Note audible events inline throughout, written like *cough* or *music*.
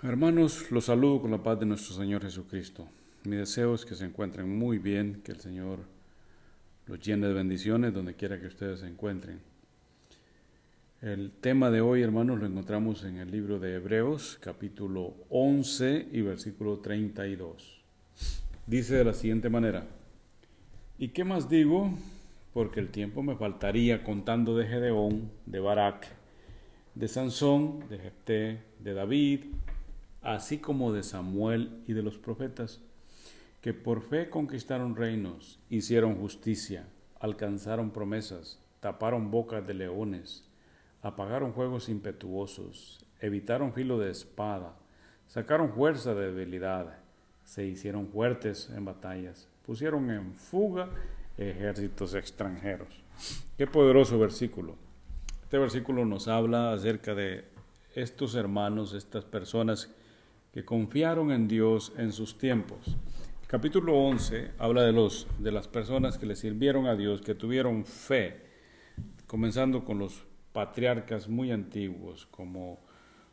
Hermanos, los saludo con la paz de nuestro Señor Jesucristo. Mi deseo es que se encuentren muy bien, que el Señor los llene de bendiciones donde quiera que ustedes se encuentren. El tema de hoy, hermanos, lo encontramos en el libro de Hebreos, capítulo 11 y versículo 32. Dice de la siguiente manera, ¿y qué más digo? Porque el tiempo me faltaría contando de Gedeón, de Barak, de Sansón, de Jefté, de David, así como de Samuel y de los profetas, que por fe conquistaron reinos, hicieron justicia, alcanzaron promesas, taparon bocas de leones, apagaron juegos impetuosos, evitaron filo de espada, sacaron fuerza de debilidad, se hicieron fuertes en batallas, pusieron en fuga ejércitos extranjeros. Qué poderoso versículo. Este versículo nos habla acerca de estos hermanos, estas personas confiaron en Dios en sus tiempos. El capítulo 11 habla de, los, de las personas que le sirvieron a Dios, que tuvieron fe, comenzando con los patriarcas muy antiguos, como,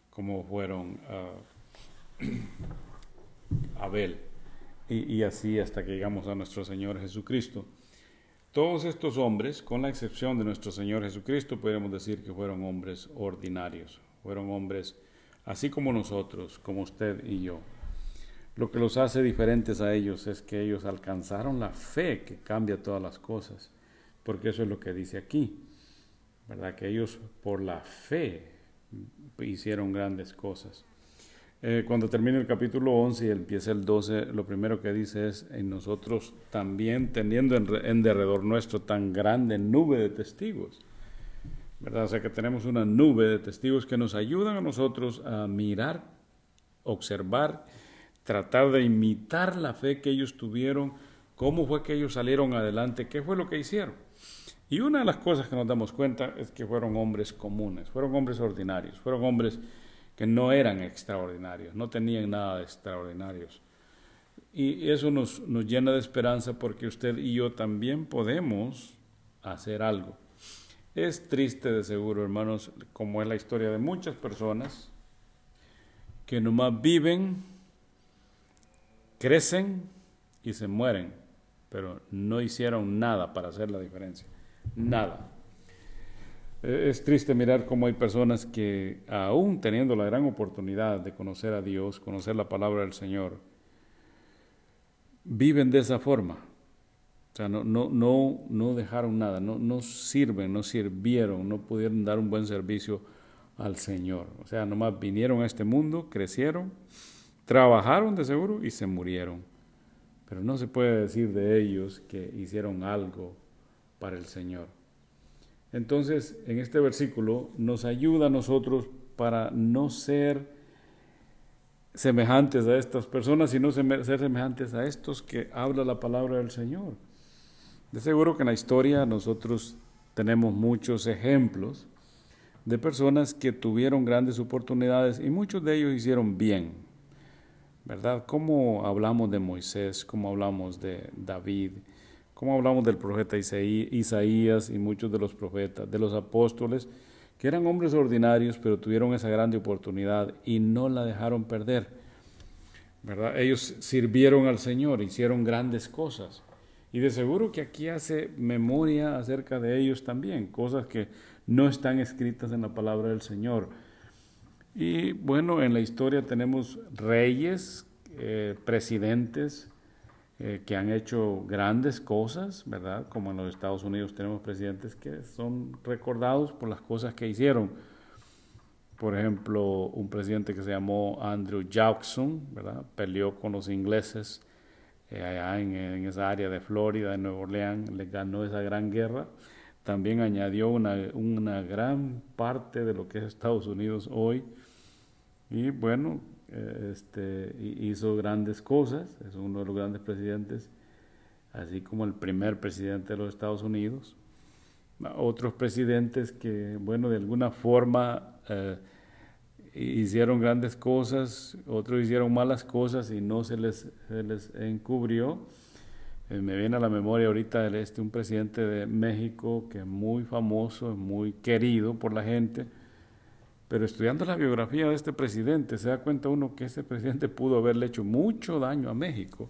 como fueron uh, *clears throat* Abel, y, y así hasta que llegamos a nuestro Señor Jesucristo. Todos estos hombres, con la excepción de nuestro Señor Jesucristo, podemos decir que fueron hombres ordinarios, fueron hombres así como nosotros, como usted y yo. Lo que los hace diferentes a ellos es que ellos alcanzaron la fe que cambia todas las cosas, porque eso es lo que dice aquí, ¿verdad? Que ellos por la fe hicieron grandes cosas. Eh, cuando termina el capítulo 11 y empieza el 12, lo primero que dice es, en nosotros también teniendo en, en derredor nuestro tan grande nube de testigos. ¿Verdad? O sea que tenemos una nube de testigos que nos ayudan a nosotros a mirar, observar, tratar de imitar la fe que ellos tuvieron, cómo fue que ellos salieron adelante, qué fue lo que hicieron. Y una de las cosas que nos damos cuenta es que fueron hombres comunes, fueron hombres ordinarios, fueron hombres que no eran extraordinarios, no tenían nada de extraordinarios. Y eso nos, nos llena de esperanza porque usted y yo también podemos hacer algo. Es triste de seguro, hermanos, como es la historia de muchas personas que nomás viven, crecen y se mueren, pero no hicieron nada para hacer la diferencia. Nada. E, es triste mirar cómo hay personas que, aún teniendo la gran oportunidad de conocer a Dios, conocer la palabra del Señor, viven de esa forma o sea, no, no, no, no dejaron nada, no, no sirven, no sirvieron, no pudieron dar un buen servicio al Señor. O sea, nomás vinieron a este mundo, crecieron, trabajaron de seguro y se murieron. Pero no se puede decir de ellos que hicieron algo para el Señor. Entonces, en este versículo nos ayuda a nosotros para no ser semejantes a estas personas, sino ser semejantes a estos que habla la palabra del Señor. De seguro que en la historia nosotros tenemos muchos ejemplos de personas que tuvieron grandes oportunidades y muchos de ellos hicieron bien, ¿verdad? ¿Cómo hablamos de Moisés? ¿Cómo hablamos de David? ¿Cómo hablamos del profeta Isaías y muchos de los profetas, de los apóstoles, que eran hombres ordinarios, pero tuvieron esa grande oportunidad y no la dejaron perder? ¿Verdad? Ellos sirvieron al Señor, hicieron grandes cosas. Y de seguro que aquí hace memoria acerca de ellos también, cosas que no están escritas en la palabra del Señor. Y bueno, en la historia tenemos reyes, eh, presidentes eh, que han hecho grandes cosas, ¿verdad? Como en los Estados Unidos tenemos presidentes que son recordados por las cosas que hicieron. Por ejemplo, un presidente que se llamó Andrew Jackson, ¿verdad? Peleó con los ingleses eh, allá en, esa área de Florida, de Nueva Orleans, le ganó esa gran guerra. También añadió una, una gran parte de lo que es Estados Unidos hoy. Y bueno, eh, este, hizo grandes cosas, es uno de los grandes presidentes, así como el primer presidente de los Estados Unidos. Otros presidentes que, bueno, de alguna forma eh, hicieron grandes cosas, otros hicieron malas cosas y no se les, les encubrió. Eh, me viene a la memoria ahorita este, un presidente de México que es muy famoso, muy querido por la gente, Pero estudiando la biografía de este presidente, se da cuenta uno que ese presidente pudo haberle hecho mucho daño a México.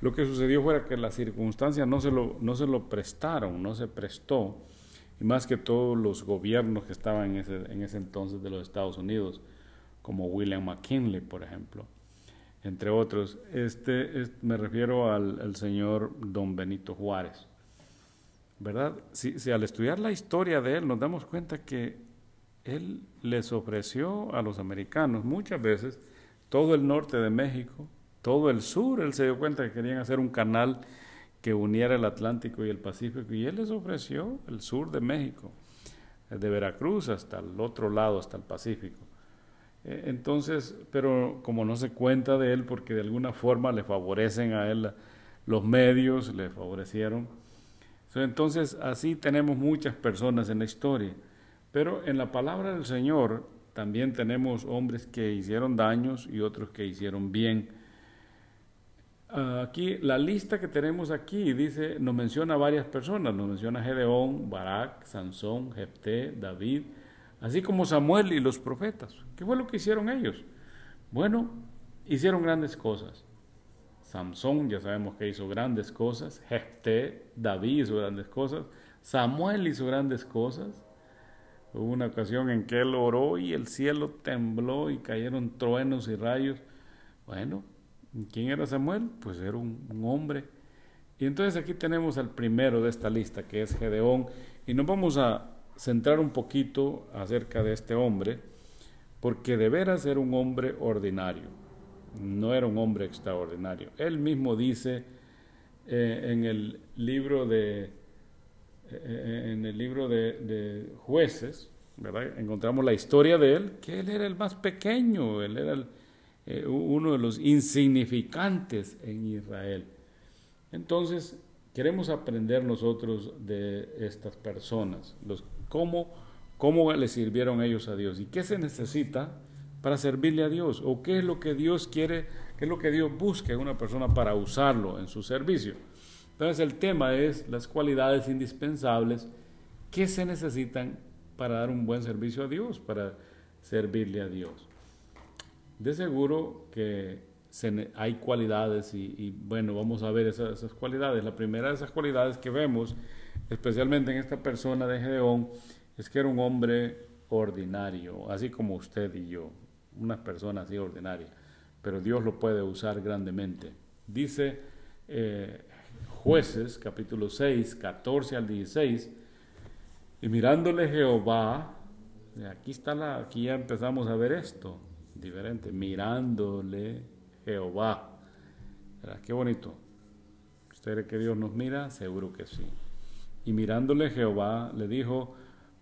Lo que sucedió fue que las circunstancias no se lo, no se lo prestaron, no se prestó, y más que todos los gobiernos que estaban en ese, en ese entonces de los Estados Unidos, como William McKinley, por ejemplo, entre otros. Este, me refiero al, señor don Benito Juárez. ¿Verdad? Si, si al estudiar la historia de él nos damos cuenta que él les ofreció a los americanos muchas veces todo el norte de México, todo el sur, él se dio cuenta que querían hacer un canal que uniera el Atlántico y el Pacífico, y él les ofreció el sur de México, de Veracruz hasta el otro lado, hasta el Pacífico. E, entonces, pero como no se cuenta de él, porque de alguna forma le favorecen a él los medios, le favorecieron. Entonces, así tenemos muchas personas en la historia. Pero en la palabra del Señor también tenemos hombres que hicieron daños y otros que hicieron bien. Aquí, la lista que tenemos aquí dice, nos menciona varias personas, nos menciona Gedeón, Barak, Sansón, Jepté, David, así como Samuel y los profetas. ¿Qué fue lo que hicieron ellos? Bueno, hicieron grandes cosas. Samson ya sabemos que hizo grandes cosas, Jepté, David hizo grandes cosas, Samuel hizo grandes cosas, Hubo una ocasión en que él oró y el cielo tembló y cayeron truenos y rayos. Bueno, ¿quién era Samuel? Pues era un, hombre. Y entonces aquí tenemos al primero de esta lista, que es Gedeón, y nos vamos a centrar un poquito acerca de este hombre, porque de veras era un hombre ordinario, no era un hombre extraordinario. Él mismo dice eh, en el libro de eh, en el libro de, jueces, ¿verdad? encontramos la historia de él, que él era el más pequeño, él era eh, uno de los insignificantes en Israel. Entonces, queremos aprender nosotros de estas personas, los, cómo, cómo le sirvieron ellos a Dios y qué se necesita para servirle a Dios o qué es lo que Dios quiere, qué es lo que Dios busca en una persona para usarlo en su servicio. Entonces el tema es las cualidades indispensables que se necesitan para dar un buen servicio a Dios, para servirle a Dios. De seguro que hay cualidades y, bueno, vamos a ver esas, esas, cualidades. La primera de esas cualidades que vemos, especialmente en esta persona de Gedeón, es que era un hombre ordinario, así como usted y yo, una persona así ordinaria, pero Dios lo puede usar grandemente. Dice eh, Jueces, capítulo 6, 14 al 16. Y mirándole Jehová, aquí está la, aquí ya empezamos a ver esto, diferente, mirándole Jehová. Qué bonito. ¿Usted cree que Dios nos mira? Seguro que sí. Y mirándole Jehová, le dijo,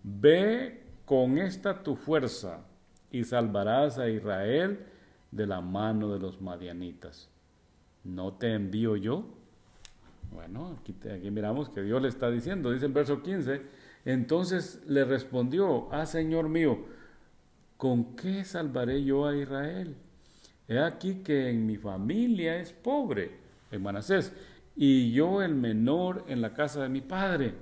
ve con esta tu fuerza y salvarás a Israel de la mano de los madianitas. ¿No te envío yo? Bueno, aquí, miramos que Dios le está diciendo, dice el verso 15, entonces le respondió, ah Señor mío, ¿con qué salvaré yo a Israel? He aquí que en mi familia es pobre, en Manasés, y yo el menor en la casa de mi padre.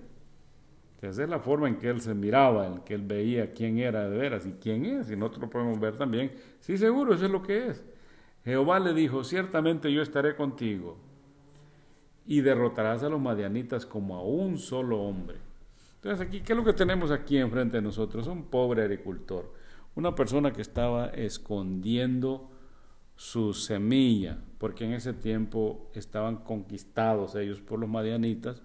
Esa es la forma en que él se miraba, en que él veía quién era de veras y quién es, y nosotros podemos ver también. Sí, seguro, eso es lo que es. Jehová le dijo, ciertamente yo estaré contigo y derrotarás a los madianitas como a un solo hombre. Entonces aquí, ¿qué es lo que tenemos aquí enfrente de nosotros? Un pobre agricultor, una persona que estaba escondiendo su semilla, porque en ese tiempo estaban conquistados ellos por los madianitas,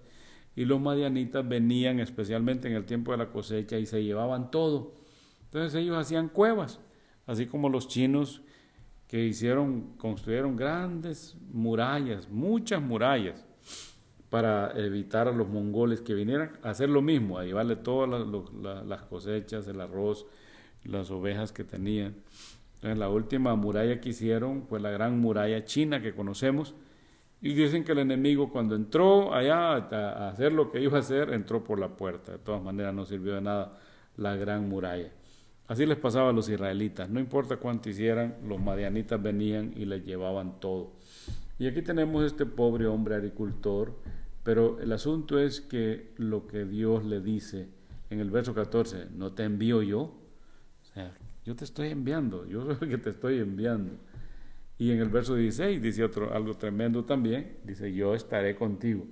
y los madianitas venían especialmente en el tiempo de la cosecha y se llevaban todo. Entonces ellos hacían cuevas, así como los chinos que hicieron, construyeron grandes murallas, muchas murallas, para evitar a los mongoles que vinieran a hacer lo mismo, a llevarle todas las, cosechas, el arroz, las ovejas que tenían. Entonces, la última muralla que hicieron fue la gran muralla china que conocemos. Y dicen que el enemigo cuando entró allá a hacer lo que iba a hacer, entró por la puerta. De todas maneras no sirvió de nada la gran muralla. Así les pasaba a los israelitas. No importa cuánto hicieran, los madianitas venían y les llevaban todo. Y aquí tenemos este pobre hombre agricultor, pero el asunto es que lo que Dios le dice en el verso 14, no te envío yo. Yo te estoy enviando, yo soy el que te estoy enviando. Y en el verso 16 dice otro, algo tremendo también, dice, yo estaré contigo.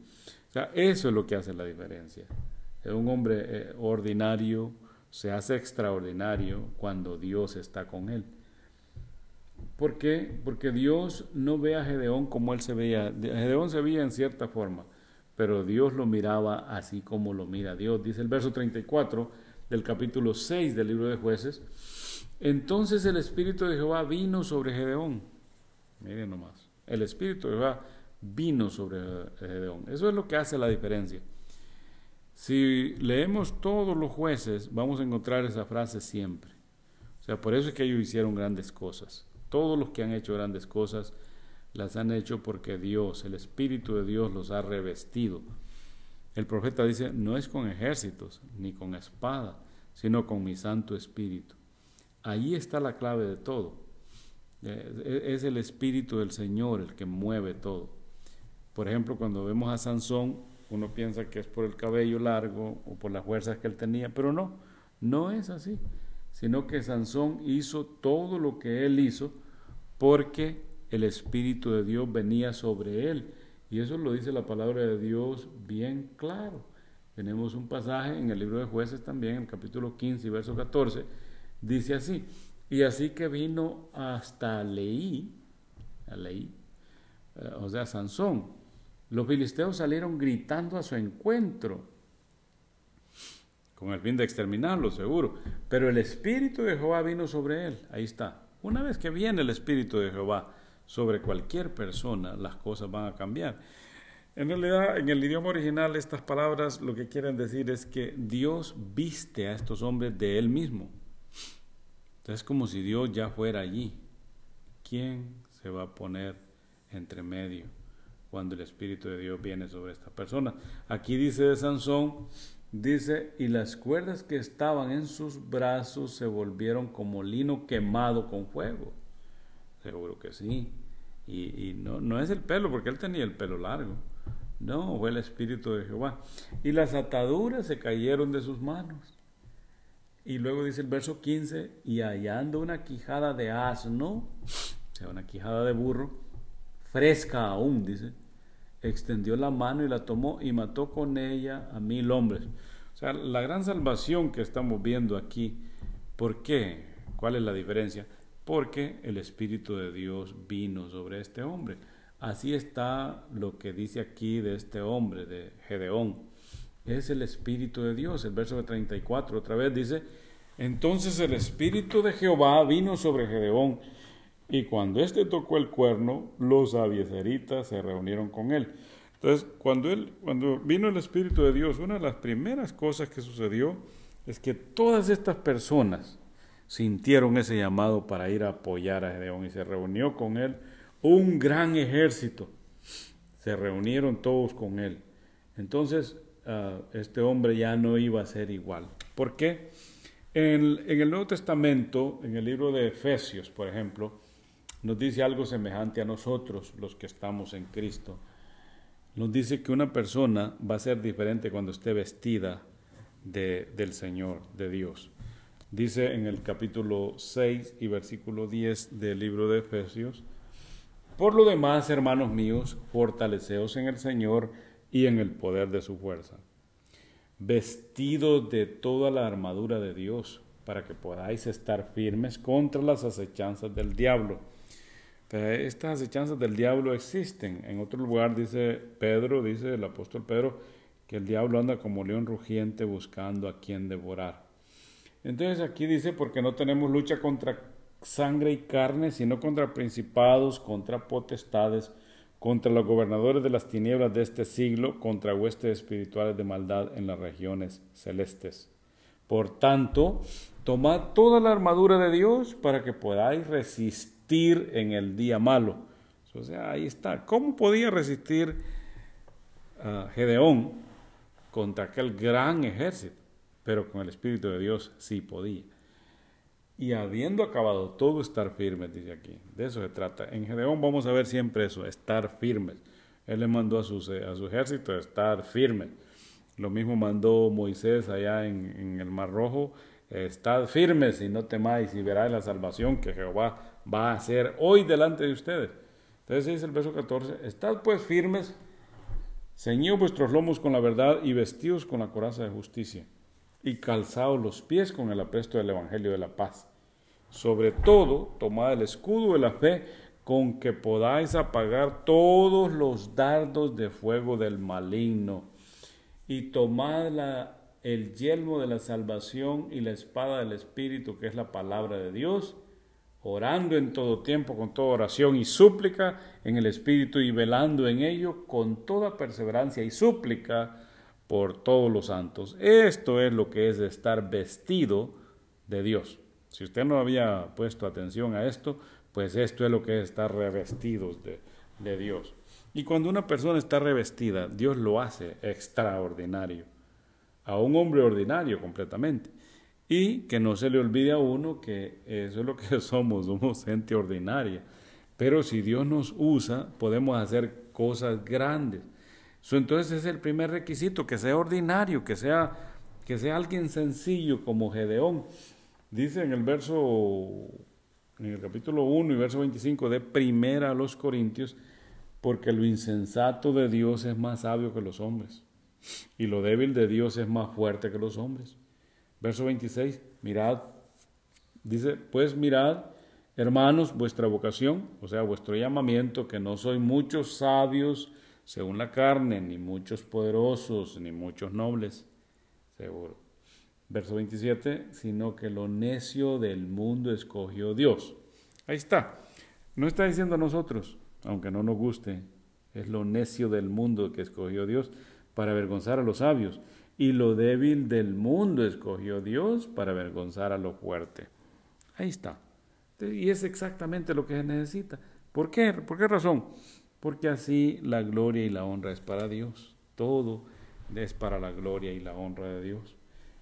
O sea, eso es lo que hace la diferencia. Es un hombre eh, ordinario se hace extraordinario cuando Dios está con él. ¿Por qué? Porque Dios no ve a Gedeón como él se veía. Gedeón se veía en cierta forma, pero Dios lo miraba así como lo mira Dios. Dice el verso 34 del capítulo 6 del libro de jueces. Entonces el Espíritu de Jehová vino sobre Gedeón. Miren nomás. El Espíritu de Jehová vino sobre Gedeón. Eso es lo que hace la diferencia. Si leemos todos los jueces, vamos a encontrar esa frase siempre. O sea, por eso es que ellos hicieron grandes cosas. Todos los que han hecho grandes cosas las han hecho porque Dios, el Espíritu de Dios los ha revestido. El profeta dice, no es con ejércitos ni con espada, sino con mi Santo Espíritu. Ahí está la clave de todo. Eh, es el Espíritu del Señor el que mueve todo. Por ejemplo, cuando vemos a Sansón, uno piensa que es por el cabello largo o por las fuerzas que él tenía, pero no, no es así, sino que Sansón hizo todo lo que él hizo porque el Espíritu de Dios venía sobre él. Y eso lo dice la palabra de Dios bien claro. Tenemos un pasaje en el libro de jueces también, el capítulo 15 y verso 14, dice así, y así que vino hasta Leí, Leí, eh, o sea, Sansón, los filisteos salieron gritando a su encuentro, con el fin de exterminarlo, seguro. Pero el Espíritu de Jehová vino sobre él. Ahí está. Una vez que viene el Espíritu de Jehová sobre cualquier persona, las cosas van a cambiar. En realidad, en el idioma original, estas palabras lo que quieren decir es que Dios viste a estos hombres de Él mismo. Entonces, es como si Dios ya fuera allí. ¿Quién se va a poner entre medio? cuando el Espíritu de Dios viene sobre esta persona. Aquí dice de Sansón, dice, y las cuerdas que estaban en sus brazos se volvieron como lino quemado con fuego. Seguro que sí. Y, no, no es el pelo, porque él tenía el pelo largo. No, fue el Espíritu de Jehová. Y las ataduras se cayeron de sus manos. Y luego dice el verso 15, y hallando una quijada de asno, o sea, una quijada de burro, fresca aún, dice, extendió la mano y la tomó y mató con ella a mil hombres. O sea, la gran salvación que estamos viendo aquí, ¿por qué? ¿Cuál es la diferencia? Porque el Espíritu de Dios vino sobre este hombre. Así está lo que dice aquí de este hombre, de Gedeón. Es el Espíritu de Dios. El verso de 34 otra vez dice, entonces el Espíritu de Jehová vino sobre Gedeón y cuando éste tocó el cuerno, los abiezeritas se reunieron con él. Entonces, cuando, él, cuando vino el Espíritu de Dios, una de las primeras cosas que sucedió es que todas estas personas sintieron ese llamado para ir a apoyar a Gedeón y se reunió con él un gran ejército. Se reunieron todos con él. Entonces, ah, este hombre ya no iba a ser igual. ¿Por qué? en el Nuevo Testamento, en el libro de Efesios, por ejemplo, nos dice algo semejante a nosotros, los que estamos en Cristo. Nos dice que una persona va a ser diferente cuando esté vestida de, del Señor, de Dios. Dice en el capítulo 6 y versículo 10 del libro de Efesios, por lo demás, hermanos míos, fortaleceos en el Señor y en el poder de su fuerza, vestidos de toda la armadura de Dios, para que podáis estar firmes contra las acechanzas del diablo estas acechanzas del diablo existen. En otro lugar dice Pedro, dice el apóstol Pedro, que el diablo anda como león rugiente buscando a quien devorar. Entonces aquí dice, porque no tenemos lucha contra sangre y carne, sino contra principados, contra potestades, contra los gobernadores de las tinieblas de este siglo, contra huestes espirituales de maldad en las regiones celestes. Por tanto, tomad toda la armadura de Dios para que podáis resistir en el día malo. O sea, ahí está. ¿Cómo podía resistir uh, Gedeón contra aquel gran ejército? Pero con el Espíritu de Dios sí podía. Y habiendo acabado todo, estar firmes, dice aquí. De eso se trata. En Gedeón vamos a ver siempre eso, estar firmes. Él le mandó a su, a ejército estar firmes. Lo mismo mandó Moisés allá en, el Mar Rojo, estad firmes y no temáis y veráis la salvación que Jehová va a hacer hoy delante de ustedes. Entonces dice el verso 14, estad pues firmes, ceñidos vuestros lomos con la verdad y vestidos con la coraza de justicia y calzados los pies con el apresto del Evangelio de la paz. Sobre todo, tomad el escudo de la fe con que podáis apagar todos los dardos de fuego del maligno y tomad la el yelmo de la salvación y la espada del Espíritu, que es la palabra de Dios, orando en todo tiempo con toda oración y súplica en el Espíritu y velando en ello con toda perseverancia y súplica por todos los santos. Esto es lo que es estar vestido de Dios. Si usted no había puesto atención a esto, pues esto es lo que es estar revestidos de, de Dios. Y cuando una persona está revestida, Dios lo hace extraordinario a un hombre ordinario completamente. Y que no se le olvide a uno que eso es lo que *laughs* somos, somos gente ordinaria. Pero si Dios nos usa, podemos hacer cosas grandes. Entonces es el primer requisito, que sea ordinario, que sea, que sea alguien sencillo como Gedeón. Dice en el verso, en el capítulo 1 y verso 25 de primera a los Corintios, porque lo insensato de Dios es más sabio que los hombres y lo débil de Dios es más fuerte que los hombres. Verso 26, mirad, dice, pues mirad, hermanos, vuestra vocación, o sea, vuestro llamamiento, que no soy muchos sabios según la carne, ni muchos poderosos, ni muchos nobles, seguro. Verso 27, sino que lo necio del mundo escogió Dios. Ahí está. No está diciendo a nosotros, aunque no nos guste, es lo necio del mundo que escogió Dios para avergonzar a los sabios, y lo débil del mundo escogió Dios para avergonzar a lo fuerte. Ahí está. Y es exactamente lo que se necesita. ¿Por qué? ¿Por qué razón? Porque así la gloria y la honra es para Dios. Todo es para la gloria y la honra de Dios.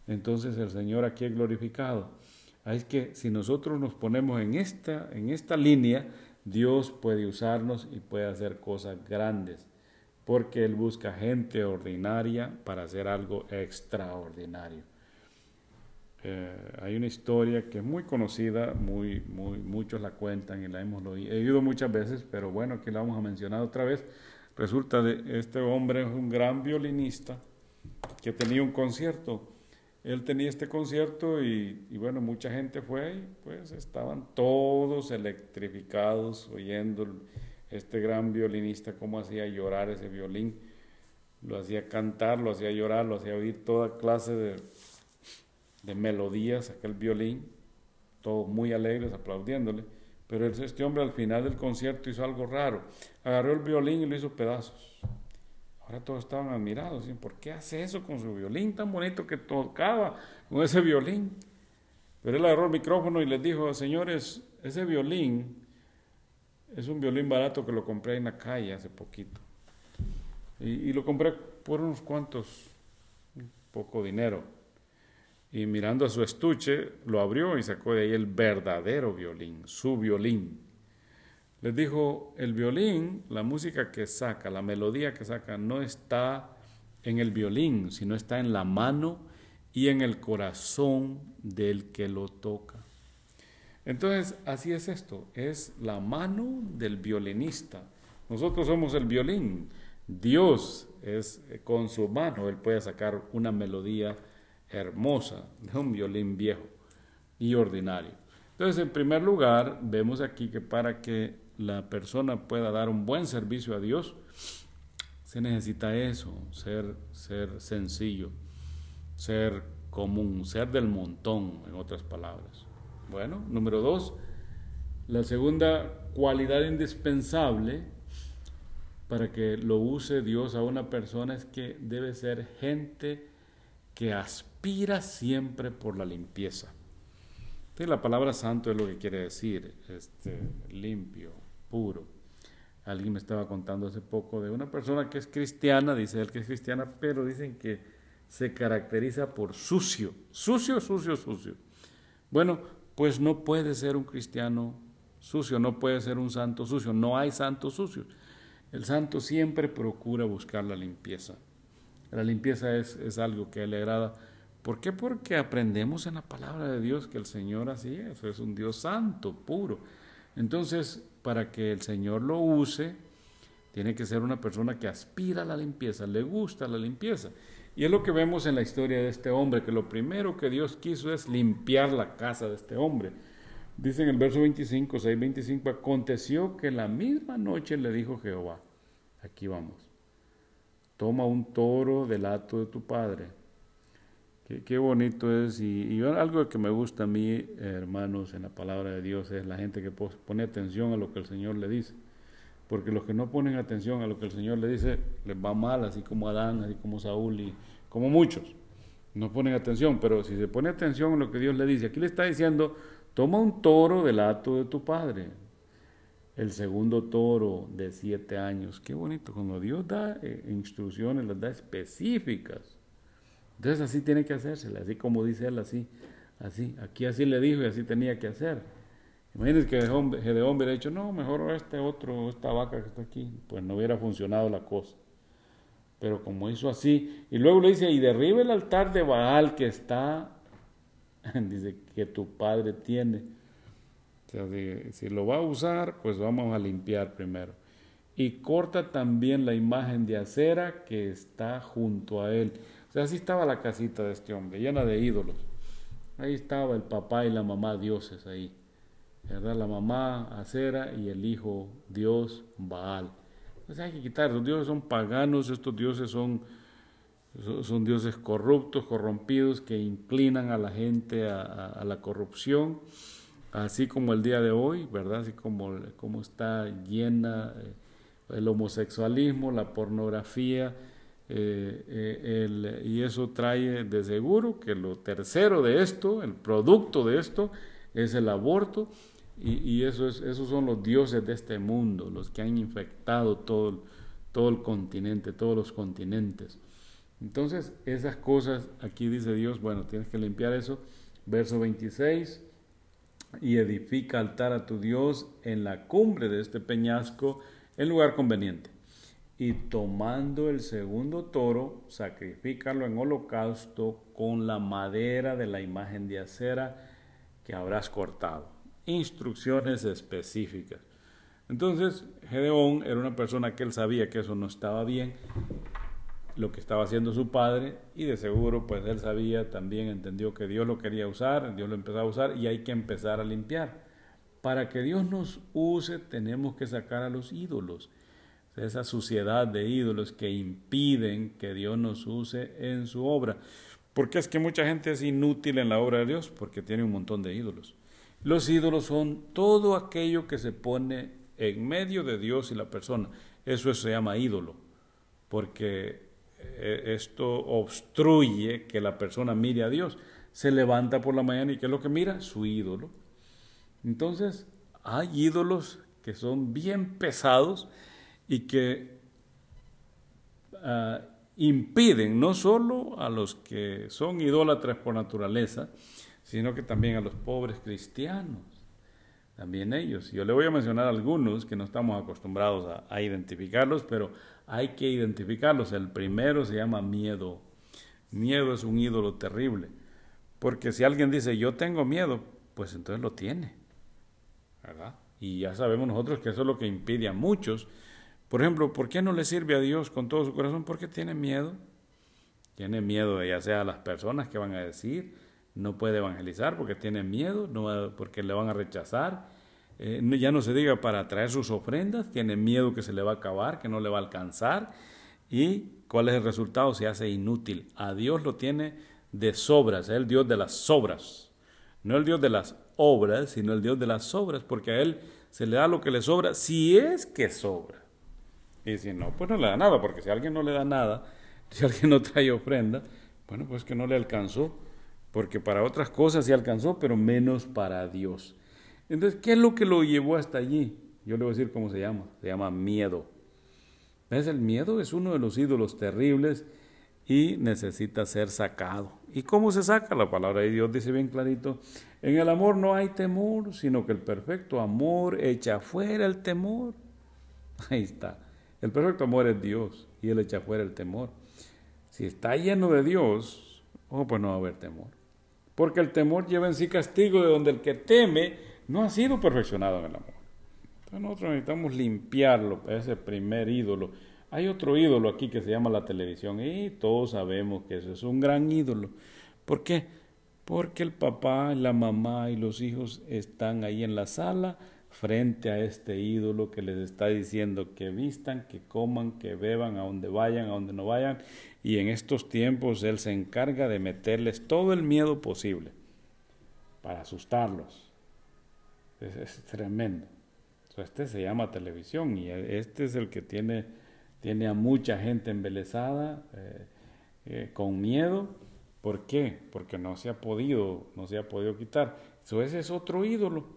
Entonces el Señor aquí es glorificado. Es que si nosotros nos ponemos en esta, en esta línea, Dios puede usarnos y puede hacer cosas grandes porque Él busca gente ordinaria para hacer algo extraordinario. Eh, hay una historia que es muy conocida, muy, muy, muchos la cuentan y la hemos oído muchas veces, pero bueno, aquí la vamos a mencionar otra vez. Resulta de este hombre es un gran violinista que tenía un concierto. Él tenía este concierto y, y bueno, mucha gente fue y pues estaban todos electrificados oyendo este gran violinista, cómo hacía llorar ese violín. Lo hacía cantar, lo hacía llorar, lo hacía oír toda clase de, de melodías, aquel violín, todos muy alegres, aplaudiéndole. Pero este hombre al final del concierto hizo algo raro. Agarró el violín y lo hizo pedazos. Ahora todos estaban admirados. ¿Por qué hace eso con su violín tan bonito que tocaba con ese violín? Pero él agarró el micrófono y les dijo, señores, ese violín es un violín barato que lo compré en la calle hace poquito. Y, lo compré por unos cuantos, poco dinero. Y mirando a su estuche, lo abrió y sacó de ahí el verdadero violín, su violín. Les dijo, el violín, la música que saca, la melodía que saca, no está en el violín, sino está en la mano y en el corazón del que lo toca. Entonces, así es esto, es la mano del violinista. Nosotros somos el violín. Dios es eh, con su mano, Él puede sacar una melodía hermosa de un violín viejo y ordinario. Entonces, en primer lugar, vemos aquí que para que la persona pueda dar un buen servicio a Dios, se necesita eso, ser, ser sencillo, ser común, ser del montón, en otras palabras. Bueno, número dos, la segunda cualidad indispensable para que lo use Dios a una persona es que debe ser gente que aspira siempre por la limpieza. la palabra santo es lo que quiere decir, este, limpio, puro. Alguien me estaba contando hace poco de una persona que es cristiana, dice él que es cristiana, pero dicen que se caracteriza por sucio, sucio, sucio, sucio. Bueno, pues no puede ser un cristiano sucio, no puede ser un santo sucio, no hay santos sucios. El santo siempre procura buscar la limpieza. La limpieza es, algo que le agrada ¿Por qué? Porque aprendemos en la palabra de Dios que el Señor así es, es un Dios santo, puro. Entonces, para que el Señor lo use, tiene que ser una persona que aspira a la limpieza, le gusta la limpieza. Y es lo que vemos en la historia de este hombre, que lo primero que Dios quiso es limpiar la casa de este hombre. Dice en el verso 25, 6, 25, aconteció que la misma noche le dijo Jehová, aquí vamos, toma un toro del hato de tu padre. Qué, bonito es, y, y, algo que me gusta a mí, hermanos, en la palabra de Dios, es la gente que pone atención a lo que el Señor le dice. Porque los que no ponen atención a lo que el Señor le dice, les va mal, así como Adán, así como Saúl y como muchos. No ponen atención, pero si se pone atención a lo que Dios le dice, aquí le está diciendo, toma un toro del hato de tu padre. El segundo toro de siete años. Qué bonito, cuando Dios da eh, instrucciones, las da específicas. Entonces así tiene que hacerse, así como dice él, así, así. Aquí así le dijo y así tenía que hacer. Imagínense que Gedeón hubiera dicho, no, mejor este otro, esta vaca que está aquí, pues no hubiera funcionado la cosa. Pero como hizo así, y luego le dice, y derribe el altar de Baal que está, *laughs* dice, que tu padre tiene. Sea, si, lo va a usar, pues vamos a limpiar primero. Y corta también la imagen de acera que está junto a él. O sea, así estaba la casita de este hombre, llena de ídolos. Ahí estaba el papá y la mamá dioses ahí. ¿verdad? La mamá Acera y el hijo Dios Baal. Entonces hay que quitar, los dioses son paganos, estos dioses son, son dioses corruptos, corrompidos, que inclinan a la gente a, la corrupción, así como el día de hoy, ¿verdad? Así como, está llena eh, el homosexualismo, la pornografía, eh, eh, y eso trae de seguro que lo tercero de esto, el producto de esto, es el aborto y, eso es, esos son los dioses de este mundo, los que han infectado todo, todo el continente, todos los continentes. Entonces, esas cosas, aquí dice Dios, bueno, tienes que limpiar eso. Verso 26, y edifica altar a tu Dios en la cumbre de este peñasco, en lugar conveniente. Y tomando el segundo toro, sacrifícalo en holocausto con la madera de la imagen de acera que habrás cortado instrucciones específicas. Entonces, Gedeón era una persona que él sabía que eso no estaba bien, lo que estaba haciendo su padre, y de seguro, pues él sabía, también entendió que Dios lo quería usar, Dios lo empezó a usar, y hay que empezar a limpiar. Para que Dios nos use, tenemos que sacar a los ídolos, esa suciedad de ídolos que impiden que Dios nos use en su obra. Porque es que mucha gente es inútil en la obra de Dios, porque tiene un montón de ídolos. Los ídolos son todo aquello que se pone en medio de Dios y la persona. Eso se llama ídolo, porque esto obstruye que la persona mire a Dios. Se levanta por la mañana y ¿qué es lo que mira? Su ídolo. Entonces, hay ídolos que son bien pesados y que ah, impiden no solo a los que son idólatras por naturaleza, sino que también a los pobres cristianos, también ellos. Yo le voy a mencionar algunos que no estamos acostumbrados a, identificarlos, pero hay que identificarlos. El primero se llama miedo. Miedo es un ídolo terrible, porque si alguien dice yo tengo miedo, pues entonces lo tiene, ¿verdad? Y ya sabemos nosotros que eso es lo que impide a muchos. Por ejemplo, ¿por qué no le sirve a Dios con todo su corazón? Porque tiene miedo. Tiene miedo ya sea a las personas que van a decir, no puede evangelizar porque tiene miedo, no, porque le van a rechazar. Eh, ya no se diga para traer sus ofrendas, tiene miedo que se le va a acabar, que no le va a alcanzar. ¿Y cuál es el resultado? Se hace inútil. A Dios lo tiene de sobras, es el Dios de las sobras. No el Dios de las obras, sino el Dios de las sobras, porque a Él se le da lo que le sobra, si es que sobra. Y si no, pues no le da nada, porque si alguien no le da nada, *laughs* si alguien no trae ofrenda, bueno, pues que no le alcanzó porque para otras cosas se alcanzó, pero menos para Dios. Entonces, ¿qué es lo que lo llevó hasta allí? Yo le voy a decir cómo se llama. Se llama miedo. ¿Ves? El miedo es uno de los ídolos terribles y necesita ser sacado. ¿Y cómo se saca? La palabra de Dios dice bien clarito, en el amor no hay temor, sino que el perfecto amor echa fuera el temor. *laughs* Ahí está. El perfecto amor es Dios y Él echa fuera el temor. Si está lleno de Dios, oh, pues no va a haber temor. Porque el temor lleva en sí castigo de donde el que teme no ha sido perfeccionado en el amor. Entonces nosotros necesitamos limpiarlo, ese primer ídolo. Hay otro ídolo aquí que se llama la televisión y todos sabemos que eso es un gran ídolo. ¿Por qué? Porque el papá, la mamá y los hijos están ahí en la sala frente a este ídolo que les está diciendo que vistan, que coman, que beban, a donde vayan, a donde no vayan. Y en estos tiempos Él se encarga de meterles todo el miedo posible para asustarlos. Es, tremendo. este se llama televisión y este es el que tiene, tiene a mucha gente embelesada, eh, eh, con miedo. ¿Por qué? Porque no se ha podido, no se ha podido quitar. Eso ese es otro ídolo,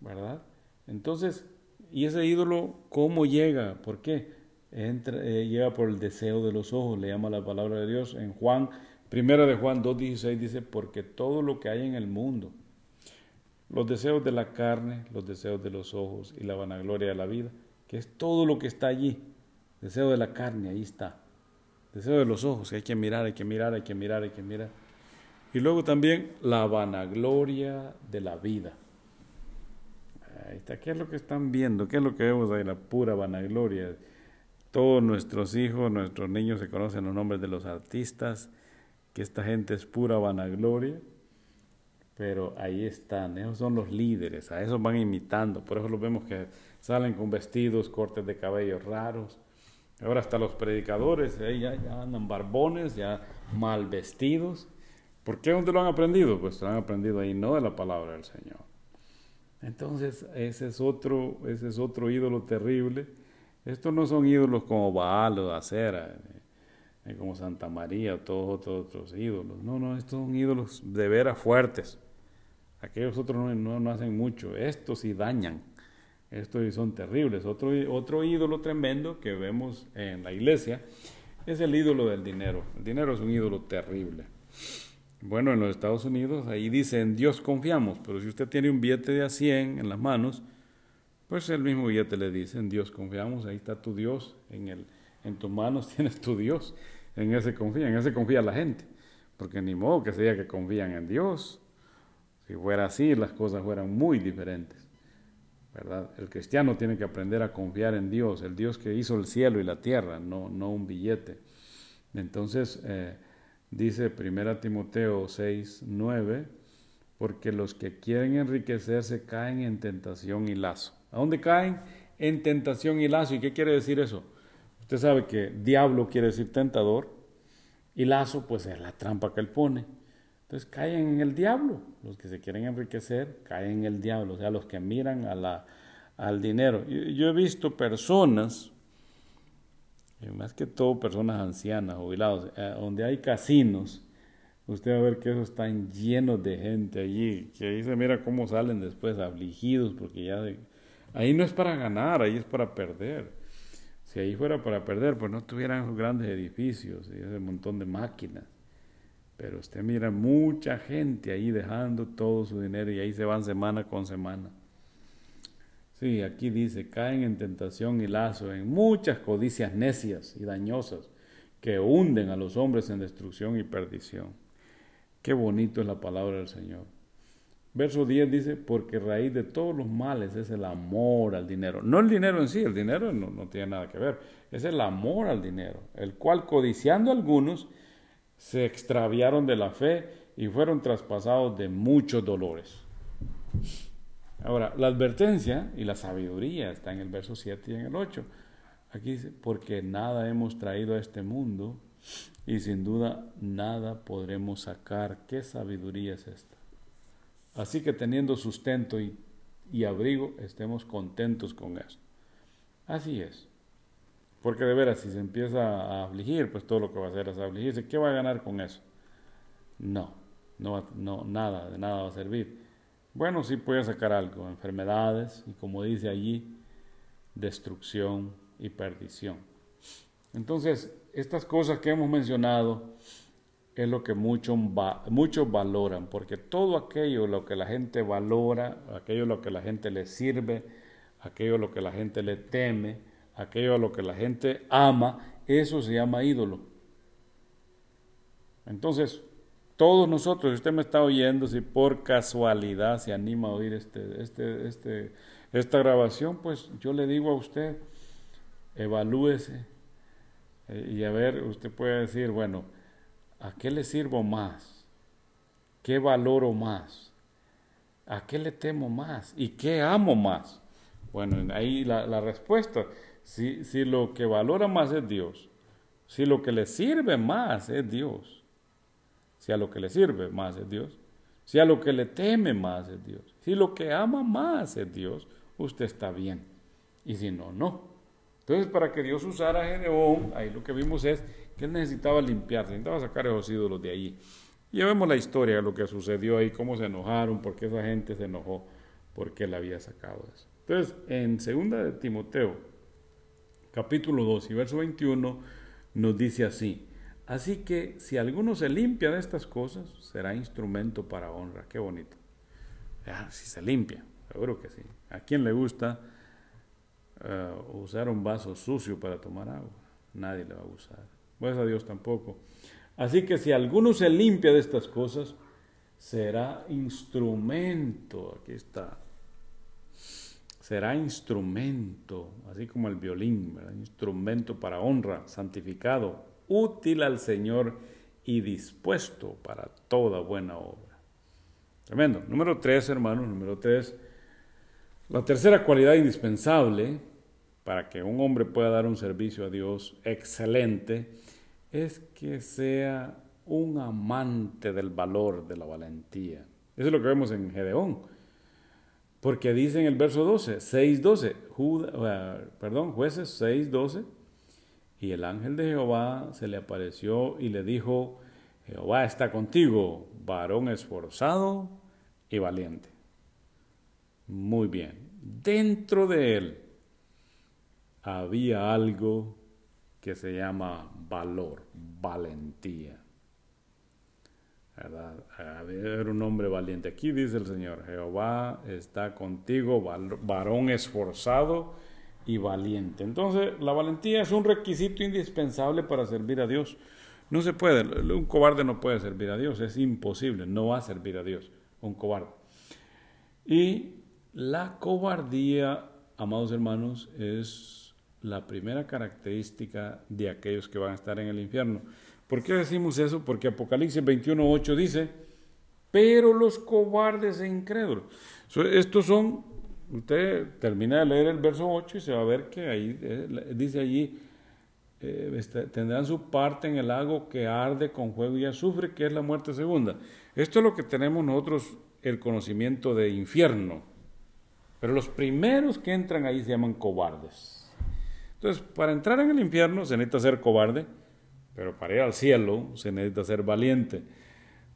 ¿verdad? Entonces, ¿y ese ídolo cómo llega? ¿Por qué? Entra, eh, llega por el deseo de los ojos, le llama la palabra de Dios. En Juan, primera de Juan 2.16 dice, porque todo lo que hay en el mundo, los deseos de la carne, los deseos de los ojos y la vanagloria de la vida, que es todo lo que está allí, deseo de la carne, ahí está. Deseo de los ojos, hay que mirar, hay que mirar, hay que mirar, hay que mirar. Y luego también la vanagloria de la vida. Ahí está. ¿Qué es lo que están viendo? ¿Qué es lo que vemos ahí? La pura vanagloria. Todos nuestros hijos, nuestros niños se conocen los nombres de los artistas, que esta gente es pura vanagloria, pero ahí están, esos son los líderes, a esos van imitando, por eso los vemos que salen con vestidos, cortes de cabello raros. Ahora hasta los predicadores ya, ya, andan barbones, ya mal vestidos. ¿Por qué? ¿Dónde lo han aprendido? Pues lo han aprendido ahí, no de la palabra del Señor. Entonces, ese es otro, ese es otro ídolo terrible. Estos no son ídolos como Baal o Acera, eh, eh, como Santa María o todos otros, otros ídolos. No, no, estos son ídolos de veras fuertes. Aquellos otros no, no, hacen mucho. Estos sí dañan. Estos son terribles. Otro, otro ídolo tremendo que vemos en la iglesia es el ídolo del dinero. El dinero es un ídolo terrible. Bueno, en los Estados Unidos ahí dice en Dios confiamos, pero si usted tiene un billete de a 100 en las manos, pues el mismo billete le dice en Dios confiamos, ahí está tu Dios, en, el, en tus manos *laughs* tienes tu Dios, en ese confía, en ese confía la gente, porque ni modo que sea que confían en Dios. Si fuera así, las cosas fueran muy diferentes. ¿verdad? El cristiano tiene que aprender a confiar en Dios, el Dios que hizo el cielo y la tierra, no, no un billete. Entonces, eh, dice 1 Timoteo 6, 9, porque los que quieren enriquecerse caen en tentación y lazo. ¿A dónde caen? En tentación y lazo. ¿Y qué quiere decir eso? Usted sabe que diablo quiere decir tentador y lazo pues es la trampa que él pone. Entonces caen en el diablo. Los que se quieren enriquecer caen en el diablo. O sea, los que miran al dinero. Yo he visto personas más que todo personas ancianas, jubilados, eh, donde hay casinos, usted va a ver que esos están llenos de gente allí, que ahí se mira cómo salen después afligidos, porque ya ahí no es para ganar, ahí es para perder. Si ahí fuera para perder, pues no tuvieran esos grandes edificios y ese montón de máquinas. Pero usted mira mucha gente ahí dejando todo su dinero y ahí se van semana con semana. Sí, aquí dice, caen en tentación y lazo, en muchas codicias necias y dañosas que hunden a los hombres en destrucción y perdición. Qué bonito es la palabra del Señor. Verso 10 dice, porque raíz de todos los males es el amor al dinero. No el dinero en sí, el dinero no, no tiene nada que ver, es el amor al dinero, el cual codiciando algunos se extraviaron de la fe y fueron traspasados de muchos dolores. Ahora, la advertencia y la sabiduría está en el verso 7 y en el 8. Aquí dice, porque nada hemos traído a este mundo y sin duda nada podremos sacar. ¿Qué sabiduría es esta? Así que teniendo sustento y, abrigo, estemos contentos con esto. Así es. Porque de veras, si se empieza a afligir, pues todo lo que va a hacer es afligirse. ¿Qué va a ganar con eso? No, no, no nada, de nada va a servir. Bueno, sí puede sacar algo, enfermedades y como dice allí, destrucción y perdición. Entonces, estas cosas que hemos mencionado es lo que muchos, muchos valoran, porque todo aquello lo que la gente valora, aquello lo que la gente le sirve, aquello lo que la gente le teme, aquello a lo que la gente ama, eso se llama ídolo. Entonces, todos nosotros, si usted me está oyendo, si por casualidad se anima a oír este, este, este, esta grabación, pues yo le digo a usted, evalúese eh, y a ver, usted puede decir, bueno, ¿a qué le sirvo más? ¿Qué valoro más? ¿A qué le temo más? ¿Y qué amo más? Bueno, ahí la, la respuesta, si, si lo que valora más es Dios, si lo que le sirve más es Dios, si a lo que le sirve más es Dios, si a lo que le teme más es Dios, si lo que ama más es Dios, usted está bien. Y si no, no. Entonces, para que Dios usara a Gedeón, ahí lo que vimos es que él necesitaba limpiarse, necesitaba sacar esos ídolos de allí. Y ya vemos la historia de lo que sucedió ahí, cómo se enojaron, por qué esa gente se enojó, porque él había sacado eso. Entonces, en 2 de Timoteo, capítulo 2 y verso 21, nos dice así, Así que si alguno se limpia de estas cosas, será instrumento para honra. Qué bonito. si se limpia, seguro que sí. ¿A quién le gusta eh, usar un vaso sucio para tomar agua? Nadie le va a usar. Pues a Dios tampoco. Así que si alguno se limpia de estas cosas, será instrumento. Aquí está. Será instrumento, así como el violín, instrumento para honra, santificado, útil al Señor y dispuesto para toda buena obra. Tremendo. Número tres, hermanos, número tres. La tercera cualidad indispensable para que un hombre pueda dar un servicio a Dios excelente es que sea un amante del valor de la valentía. Eso es lo que vemos en Gedeón. Porque dice en el verso 12, 6.12, uh, perdón, jueces 6.12, y el ángel de Jehová se le apareció y le dijo, Jehová está contigo, varón esforzado y valiente. Muy bien. Dentro de él había algo que se llama valor, valentía. ¿Verdad? Un hombre valiente. Aquí dice el Señor, Jehová está contigo, varón esforzado y valiente. Entonces, la valentía es un requisito indispensable para servir a Dios. No se puede, un cobarde no puede servir a Dios, es imposible, no va a servir a Dios, un cobarde. Y la cobardía, amados hermanos, es la primera característica de aquellos que van a estar en el infierno. ¿Por qué decimos eso? Porque Apocalipsis 21.8 dice, pero los cobardes e incrédulos. Estos son Usted termina de leer el verso 8 y se va a ver que ahí eh, dice allí, eh, este, tendrán su parte en el lago que arde con fuego y azufre, que es la muerte segunda. Esto es lo que tenemos nosotros, el conocimiento de infierno. Pero los primeros que entran ahí se llaman cobardes. Entonces, para entrar en el infierno se necesita ser cobarde, pero para ir al cielo se necesita ser valiente.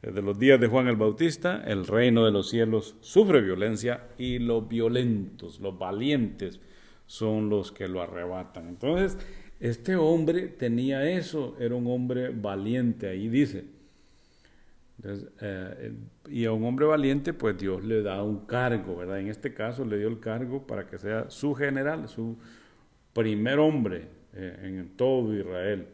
Desde los días de Juan el Bautista, el reino de los cielos sufre violencia y los violentos, los valientes, son los que lo arrebatan. Entonces, este hombre tenía eso, era un hombre valiente, ahí dice. Eh, y a un hombre valiente, pues Dios le da un cargo, ¿verdad? En este caso le dio el cargo para que sea su general, su primer hombre eh, en todo Israel.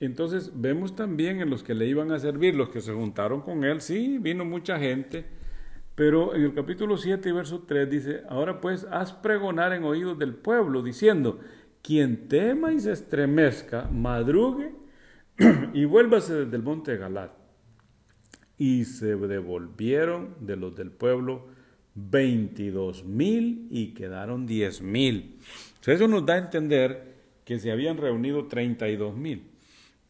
Entonces vemos también en los que le iban a servir, los que se juntaron con él, sí, vino mucha gente, pero en el capítulo 7 y verso 3 dice, ahora pues haz pregonar en oídos del pueblo, diciendo, quien tema y se estremezca, madrugue *clears throat* y vuélvase desde el monte de Galat. Y se devolvieron de los del pueblo veintidós mil y quedaron diez mil. eso nos da a entender que se habían reunido treinta y dos mil.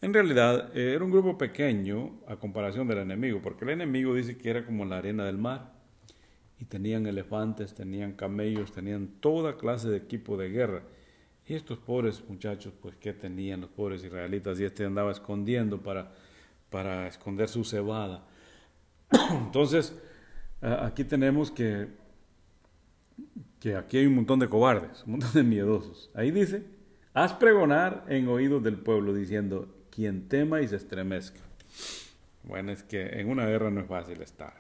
En realidad eh, era un grupo pequeño a comparación del enemigo, porque el enemigo dice que era como la arena del mar. Y tenían elefantes, tenían camellos, tenían toda clase de equipo de guerra. Y estos pobres muchachos, pues, ¿qué tenían los pobres israelitas? Y este andaba escondiendo para, para esconder su cebada. *clears throat* Entonces, aquí tenemos que, que aquí hay un montón de cobardes, un montón de miedosos. Ahí dice, haz pregonar en oídos del pueblo diciendo, quien tema y se estremezca. Bueno, es que en una guerra no es fácil estar.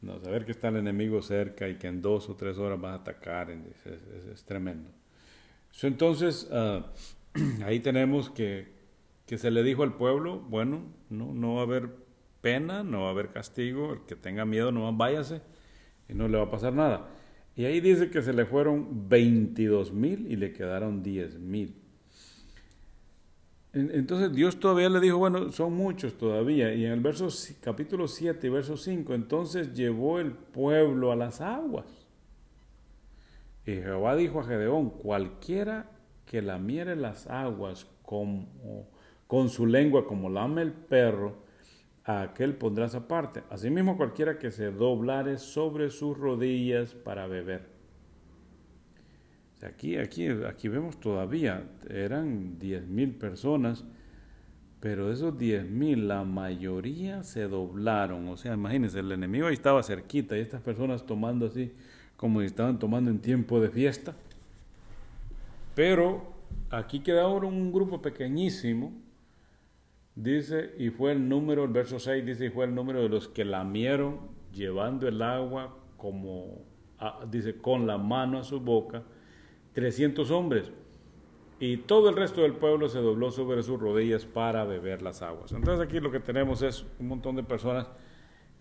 No, saber que está el enemigo cerca y que en dos o tres horas va a atacar es, tremendo. entonces, ah, *clears throat* ahí tenemos que, que se le dijo al pueblo, bueno, no, no va a haber pena, no va a haber castigo, el que tenga miedo no váyase y no le va a pasar nada. Y ahí dice que se le fueron 22 mil y le quedaron 10 mil. Entonces Dios todavía le dijo, bueno, son muchos todavía. Y en el verso, capítulo 7 y verso 5, entonces llevó el pueblo a las aguas. Y Jehová dijo a Gedeón, cualquiera que lamiere las aguas con su lengua como lame el perro, a aquel pondrás aparte. Asimismo cualquiera que se doblare sobre sus rodillas para beber. Aquí, aquí, aquí vemos todavía, eran 10.000 personas, pero de esos 10.000 la mayoría se doblaron. O sea, imagínense, el enemigo ahí estaba cerquita y estas personas tomando así como si estaban tomando en tiempo de fiesta. Pero aquí queda ahora un grupo pequeñísimo, dice, y fue el número, el verso 6 dice, y fue el número de los que lamieron llevando el agua como, dice, con la mano a su boca 300 hombres. Y todo el resto del pueblo se dobló sobre sus rodillas para beber las aguas. Entonces aquí lo que tenemos es un montón de personas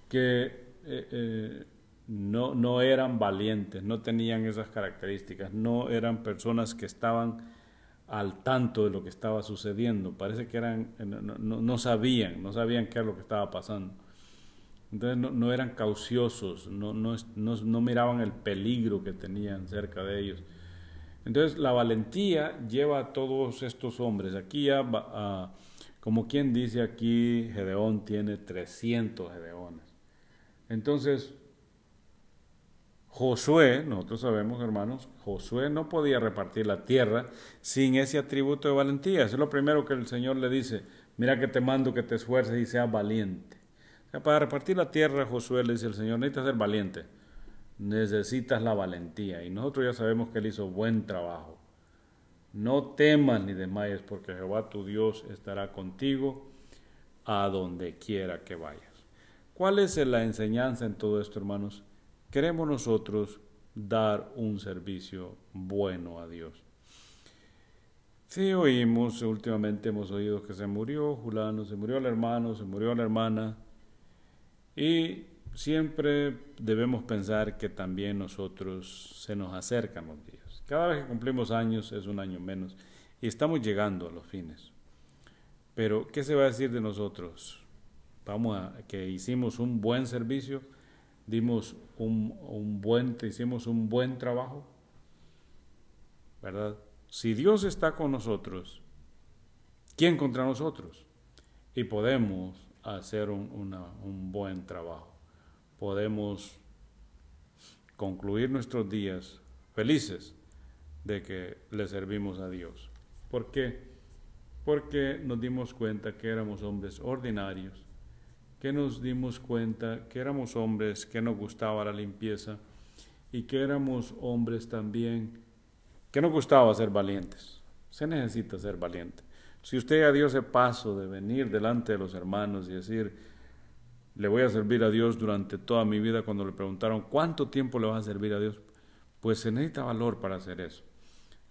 que eh, eh, no, no eran valientes, no tenían esas características, no eran personas que estaban al tanto de lo que estaba sucediendo. Parece que eran, no, no sabían, no sabían qué era lo que estaba pasando. Entonces no, no eran cauciosos, no, no, miraban el peligro que tenían cerca de ellos. Entonces la valentía lleva a todos estos hombres. Aquí ya, como quien dice aquí, Gedeón tiene 300 Gedeones. Entonces, Josué, nosotros sabemos hermanos, Josué no podía repartir la tierra sin ese atributo de valentía. Eso es lo primero que el Señor le dice, mira que te mando que te esfuerces y seas valiente. para repartir la tierra, Josué le dice el Señor, necesitas ser valiente necesitas la valentía. Y nosotros ya sabemos que Él hizo buen trabajo. No temas ni desmayes, porque Jehová tu Dios estará contigo a donde quiera que vayas. ¿Cuál es la enseñanza en todo esto, hermanos? Queremos nosotros dar un servicio bueno a Dios. Sí, oímos, últimamente hemos oído que se murió Julano, se murió el hermano, se murió la hermana, y siempre debemos pensar que también nosotros se nos acercan los días. Cada vez que cumplimos años es un año menos y estamos llegando a los fines. Pero, ¿qué se va a decir de nosotros? Vamos a que hicimos un buen servicio, dimos un, buen, hicimos un buen trabajo, ¿verdad? Si Dios está con nosotros, ¿quién contra nosotros? Y podemos hacer un buen trabajo podemos concluir nuestros días felices de que le servimos a Dios. ¿Por qué? Porque nos dimos cuenta que éramos hombres ordinarios, que nos dimos cuenta que éramos hombres que nos gustaba la limpieza y que éramos hombres también que nos gustaba ser valientes. Se necesita ser valiente. Si usted a Dios ese paso de venir delante de los hermanos y decir, le voy a servir a Dios durante toda mi vida. Cuando le preguntaron cuánto tiempo le vas a servir a Dios, pues se necesita valor para hacer eso.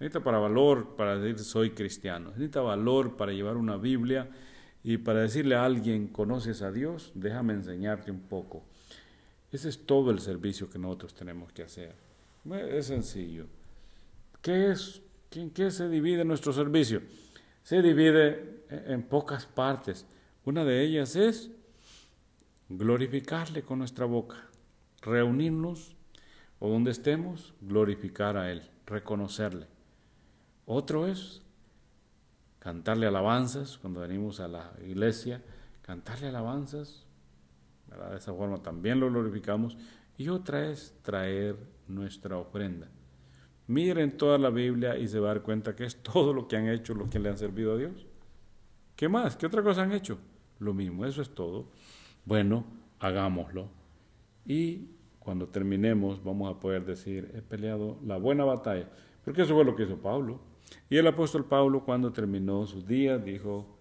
Necesita para valor para decir soy cristiano. Necesita valor para llevar una Biblia y para decirle a alguien, ¿conoces a Dios? Déjame enseñarte un poco. Ese es todo el servicio que nosotros tenemos que hacer. Es sencillo. ¿Qué es? ¿En qué se divide nuestro servicio? Se divide en pocas partes. Una de ellas es glorificarle con nuestra boca, reunirnos o donde estemos, glorificar a Él, reconocerle. Otro es cantarle alabanzas cuando venimos a la iglesia, cantarle alabanzas, de esa forma también lo glorificamos. Y otra es traer nuestra ofrenda. Miren toda la Biblia y se va a dar cuenta que es todo lo que han hecho los que le han servido a Dios. ¿Qué más? ¿Qué otra cosa han hecho? Lo mismo, eso es todo bueno, hagámoslo. Y cuando terminemos vamos a poder decir, he peleado la buena batalla, porque eso fue lo que hizo Pablo. Y el apóstol Pablo cuando terminó sus días dijo,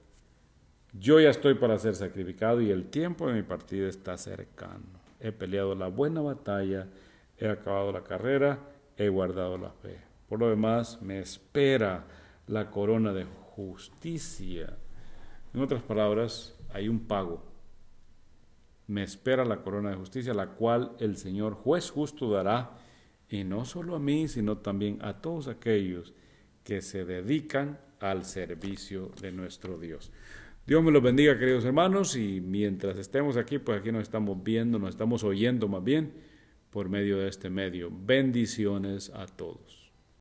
yo ya estoy para ser sacrificado y el tiempo de mi partida está cercano. He peleado la buena batalla, he acabado la carrera, he guardado la fe. Por lo demás, me espera la corona de justicia En otras palabras, hay un pago. Me espera la corona de justicia, la cual el Señor juez justo dará, y no solo a mí, sino también a todos aquellos que se dedican al servicio de nuestro Dios. Dios me los bendiga, queridos hermanos, y mientras estemos aquí, pues aquí nos estamos viendo, nos estamos oyendo más bien por medio de este medio. Bendiciones a todos.